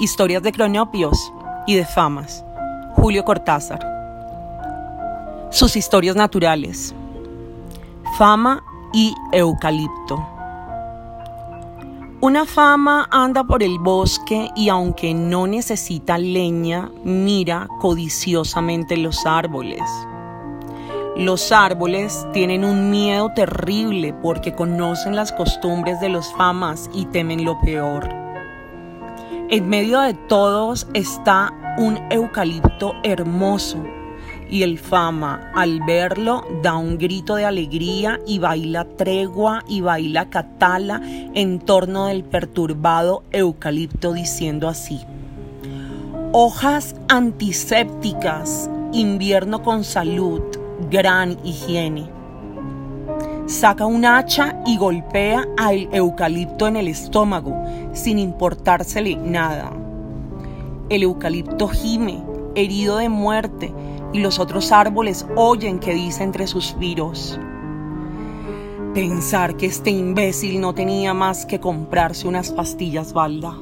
Historias de cronopios y de famas. Julio Cortázar. Sus historias naturales. Fama y eucalipto. Una fama anda por el bosque y aunque no necesita leña, mira codiciosamente los árboles. Los árboles tienen un miedo terrible porque conocen las costumbres de los famas y temen lo peor. En medio de todos está un eucalipto hermoso y el fama al verlo da un grito de alegría y baila tregua y baila catala en torno del perturbado eucalipto diciendo así. Hojas antisépticas, invierno con salud, gran higiene saca un hacha y golpea al eucalipto en el estómago, sin importársele nada. El eucalipto gime, herido de muerte, y los otros árboles oyen que dice entre suspiros. Pensar que este imbécil no tenía más que comprarse unas pastillas balda.